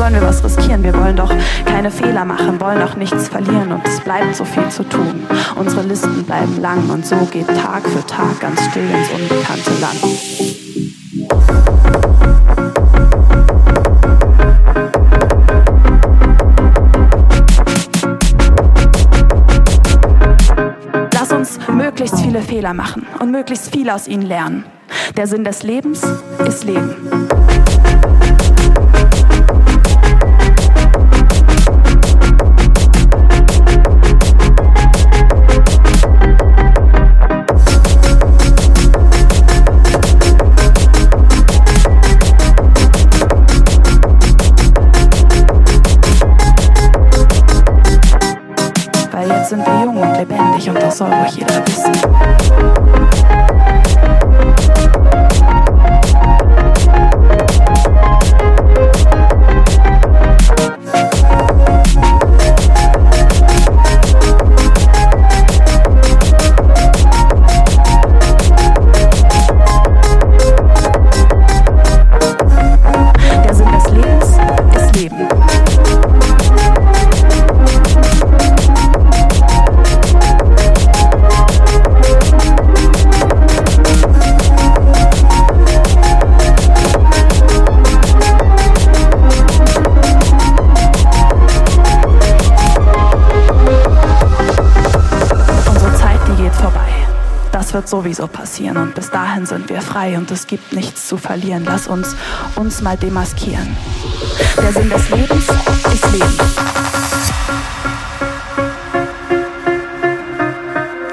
sollen wir was riskieren? Wir wollen doch keine Fehler machen, wollen auch nichts verlieren und es bleibt so viel zu tun. Unsere Listen bleiben lang und so geht Tag für Tag ganz still ins unbekannte Land. Lass uns möglichst viele Fehler machen und möglichst viel aus ihnen lernen. Der Sinn des Lebens ist Leben. Und lebendig und das soll ruhig jeder wissen. Wird sowieso passieren und bis dahin sind wir frei und es gibt nichts zu verlieren. Lass uns uns mal demaskieren. Der Sinn des Lebens ist Leben.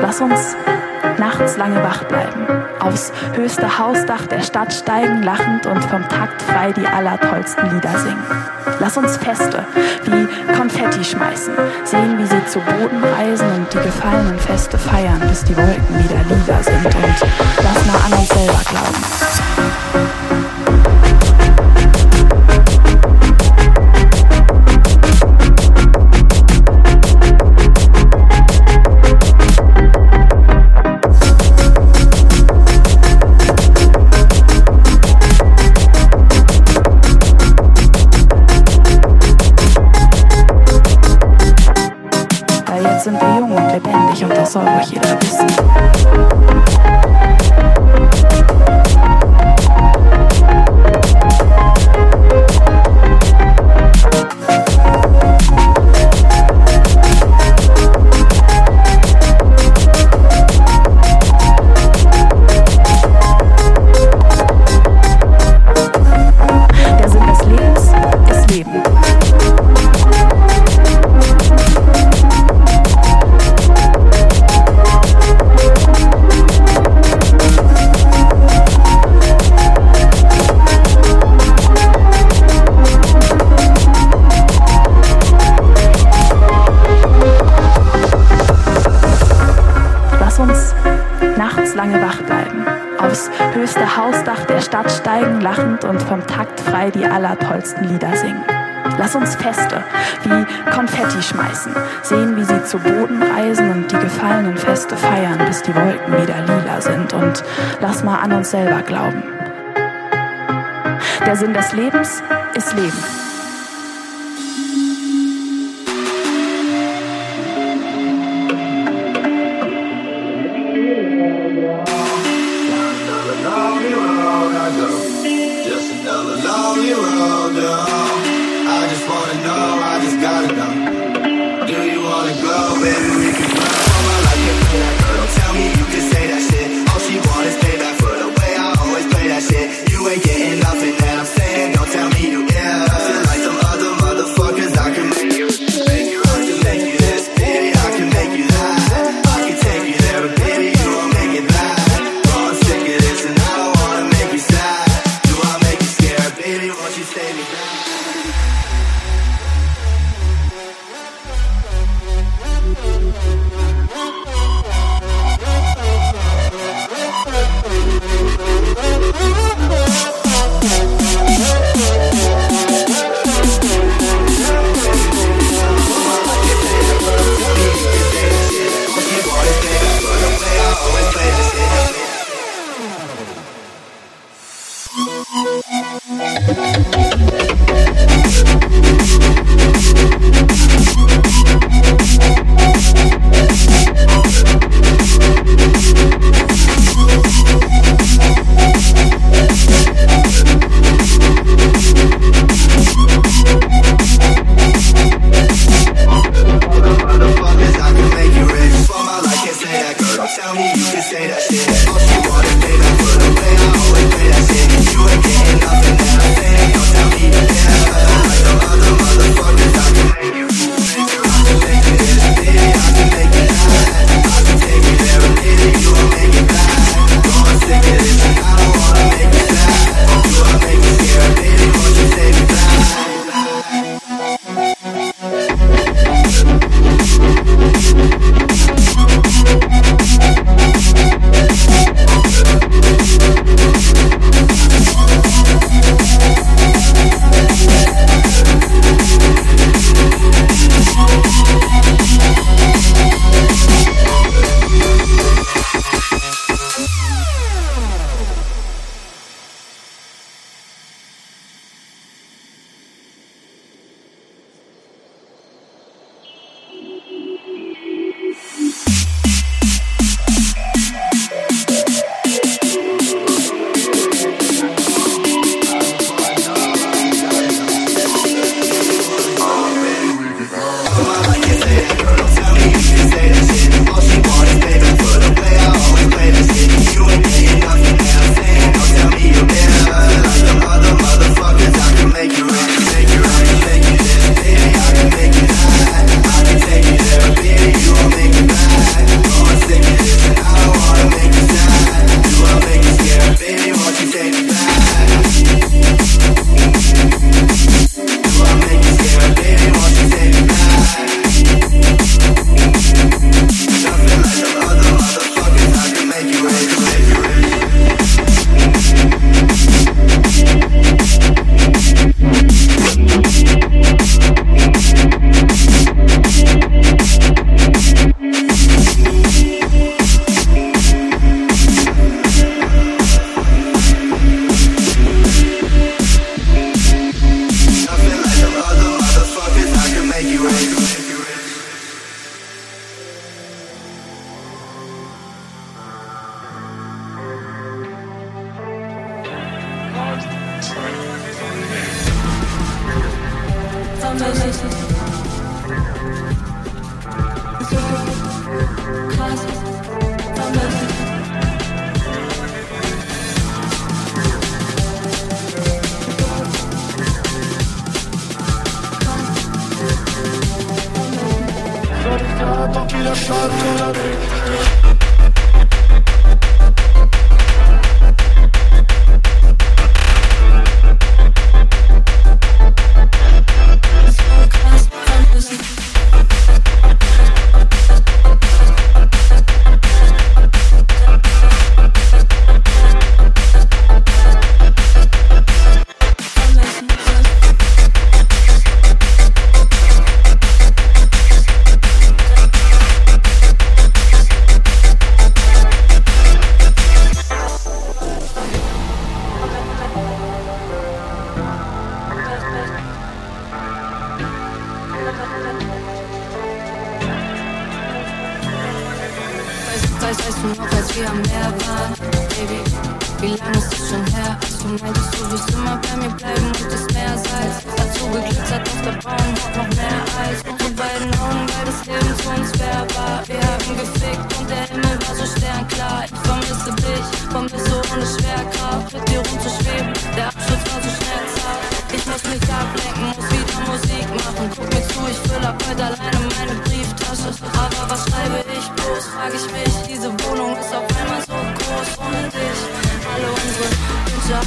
Lass uns nachts lange wach bleiben, aufs höchste Hausdach der Stadt steigen, lachend und vom Takt frei die allertollsten Lieder singen. Lass uns Feste wie Konfetti schmeißen, sehen, wie sie zu Boden reisen und die gefallenen Feste feiern, bis die Wolken wieder lila sind und lass mal an uns selber glauben. Lebendig und das Lass uns Feste wie Konfetti schmeißen, sehen, wie sie zu Boden reisen und die gefallenen Feste feiern, bis die Wolken wieder lila sind und lass mal an uns selber glauben. Der Sinn des Lebens ist Leben. lonely road I go. Just another lonely road, falling out. I'm.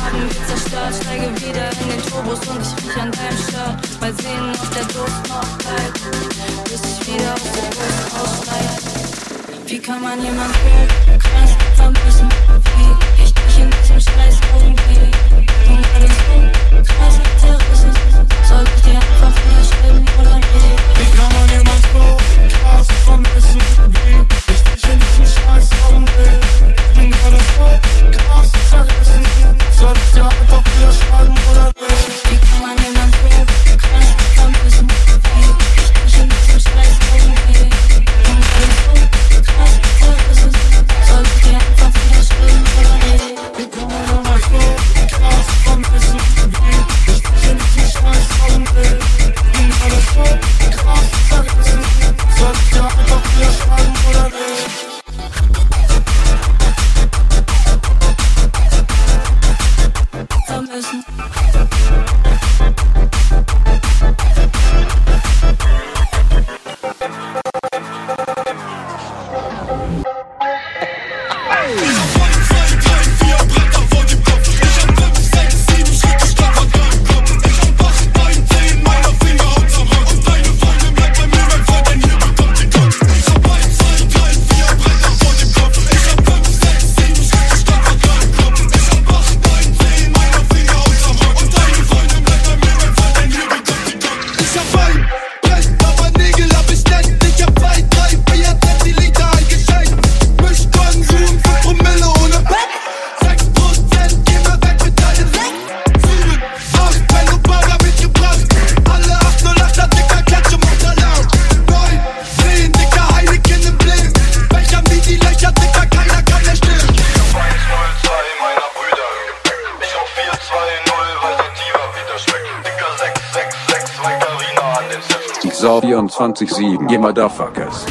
Hatten wir zerstört, steige wieder in den Turbos und ich riech an deinem Shirt. Mal sehen, ob der Durst noch bleibt, bis ich wieder aus der Brust aussteige. Wie kann man jemand so krank vermissen, wie ich dich in diesem scheiß irgendwie? 2007. Ihr Motherfuckers.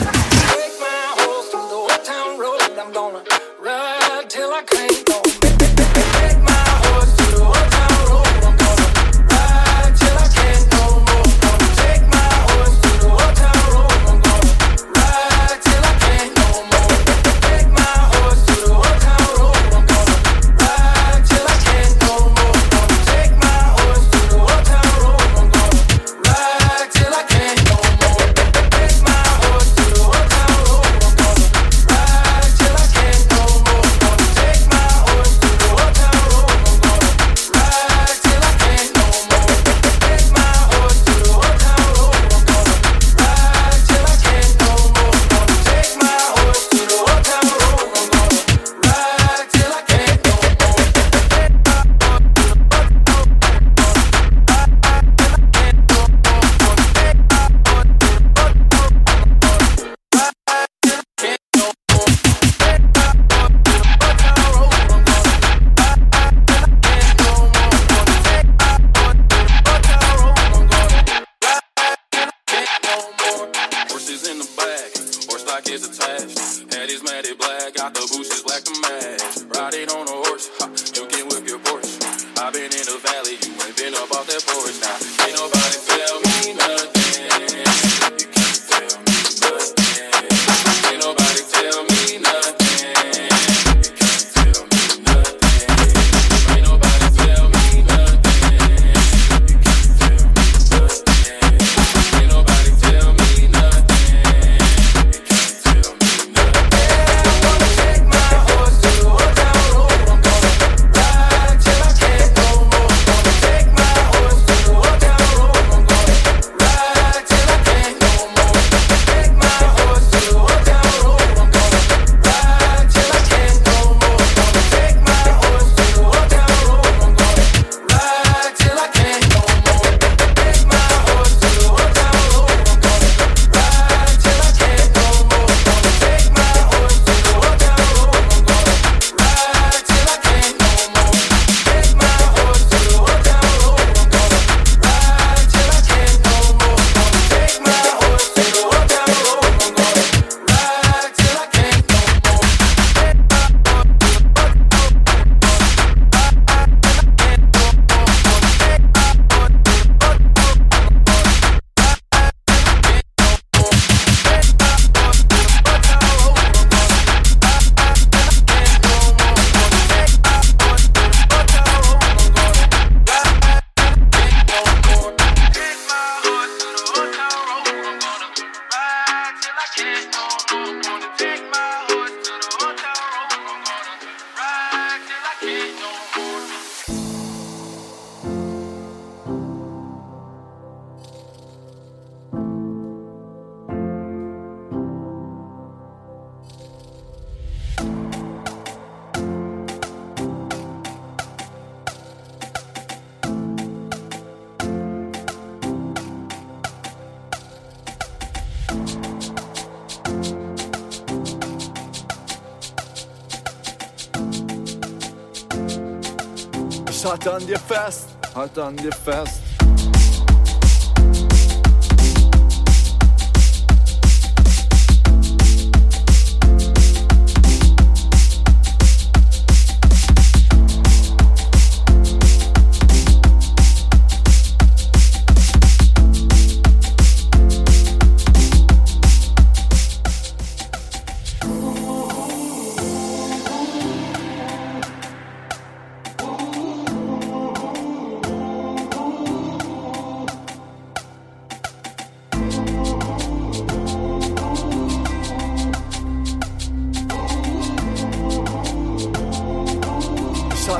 Ich halte an dir fest, halte an dir fest.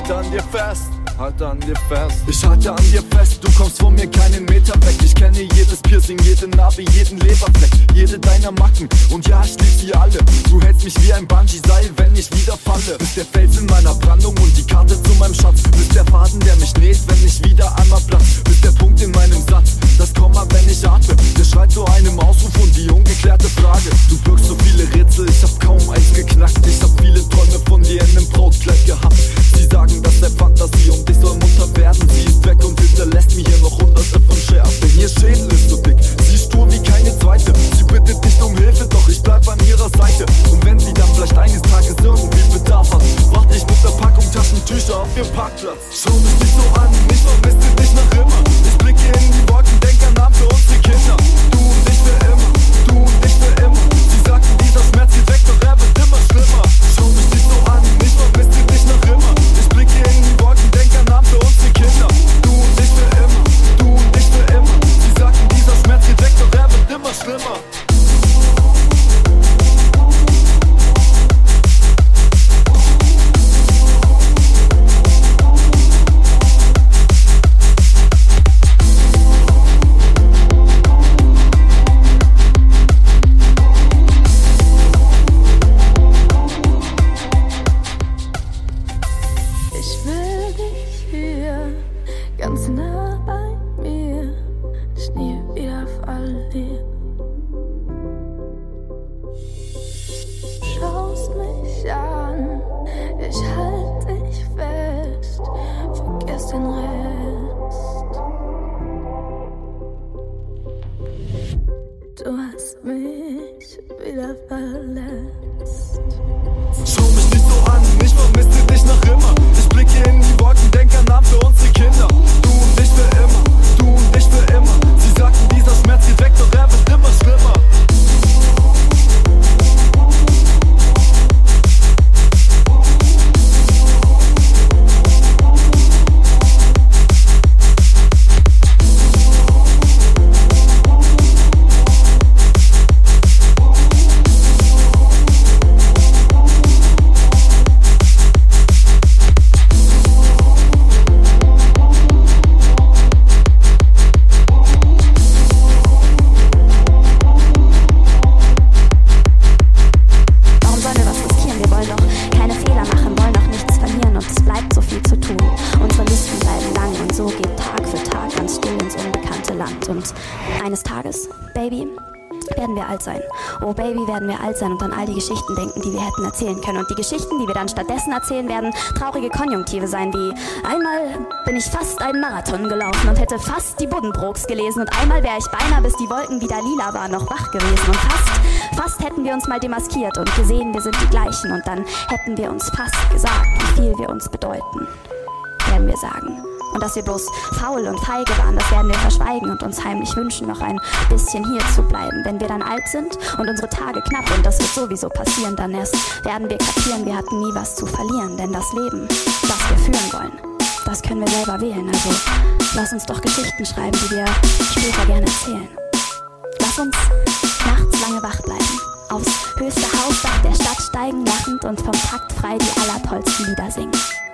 Halt an dir fest halte an dir fest. Ich halte an dir fest, du kommst von mir keinen Meter weg. Ich kenne jedes Piercing, jede Narbe, jeden Leberfleck, jede deiner Macken. Und ja, ich lieb sie alle. Du hältst mich wie ein Bungee-Seil, wenn ich wieder falle. Bist der Fels in meiner Brandung und die Karte zu meinem Schatz. Bist der Faden, der mich näht, wenn ich wieder einmal platz. Bist der Punkt in meinem Satz, das Komma, wenn ich atme. Der schreit zu einem Ausruf und die ungeklärte Frage. Du birgst so viele Rätsel, ich hab kaum eins geknackt. Ich hab viele Träume von dir in einem Brautkleid gehabt. Sie sagen, dass der Fantasie und ich soll Mutter werden. Sie ist weg und hinterlässt mir hier noch hunderte von Scherben. Ihr Schädel ist so dick, sie ist stur wie keine zweite. Sie bittet nicht um Hilfe, doch ich bleib an ihrer Seite. Und wenn sie dann vielleicht eines Tages irgendwie Bedarf hat, warte ich mit der Packung Taschentücher auf ihr Parkplatz. Schon dich hier ganz nah bei mir, dich nie wieder verlieren. Schaust mich an, ich halte dich fest, vergiss den Rest. Du hast mich wieder verletzt. Alt sein und an all die Geschichten denken, die wir hätten erzählen können. Und die Geschichten, die wir dann stattdessen erzählen werden, traurige Konjunktive sein wie einmal bin ich fast einen Marathon gelaufen und hätte fast die Buddenbrooks gelesen und einmal wäre ich beinahe, bis die Wolken wieder lila waren, noch wach gewesen und fast, fast hätten wir uns mal demaskiert und gesehen, wir sind die gleichen und dann hätten wir uns fast gesagt, wie viel wir uns bedeuten, werden wir sagen. Und dass wir bloß faul und feige waren, das werden wir verschweigen und uns heimlich wünschen, noch ein bisschen hier zu bleiben. Wenn wir dann alt sind und unsere Tage knapp, und das wird sowieso passieren, dann erst werden wir kapieren, wir hatten nie was zu verlieren. Denn das Leben, das wir führen wollen, das können wir selber wählen. Also lass uns doch Geschichten schreiben, die wir später gerne erzählen. Lass uns nachts lange wach bleiben, aufs höchste Hausdach der Stadt steigen, lachend und vom Takt frei die allertollsten Lieder singen.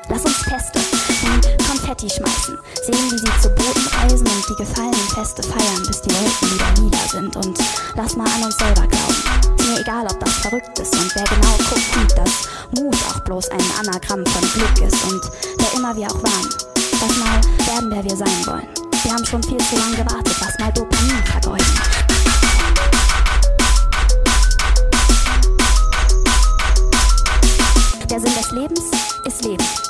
Lass uns Feste wie Konfetti schmeißen, sehen, wie sie zu Booten reisen und die gefallenen Feste feiern, bis die Wolken wieder nieder sind. Und lass mal an uns selber glauben. Ist mir egal, ob das verrückt ist und wer genau guckt, sieht, dass Mut auch bloß ein Anagramm von Glück ist und wer immer wir auch waren. Lass mal werden, wer wir sein wollen. Wir haben schon viel zu lange gewartet, lass mal Dopamin vergeuden. Der Sinn des Lebens ist Leben.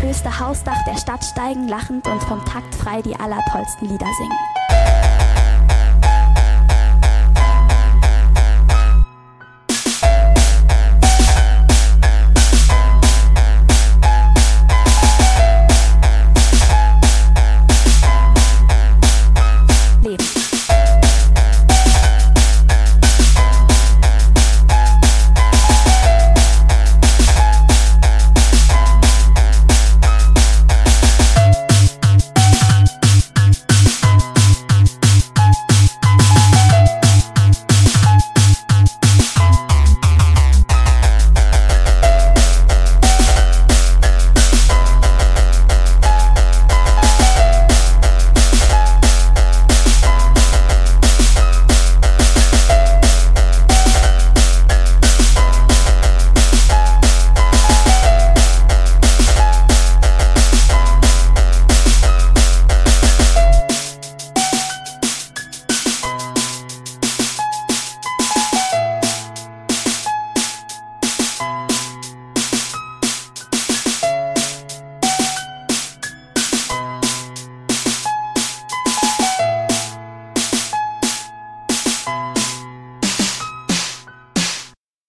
höchste Hausdach der Stadt steigen, lachend und vom Takt frei die allertollsten Lieder singen.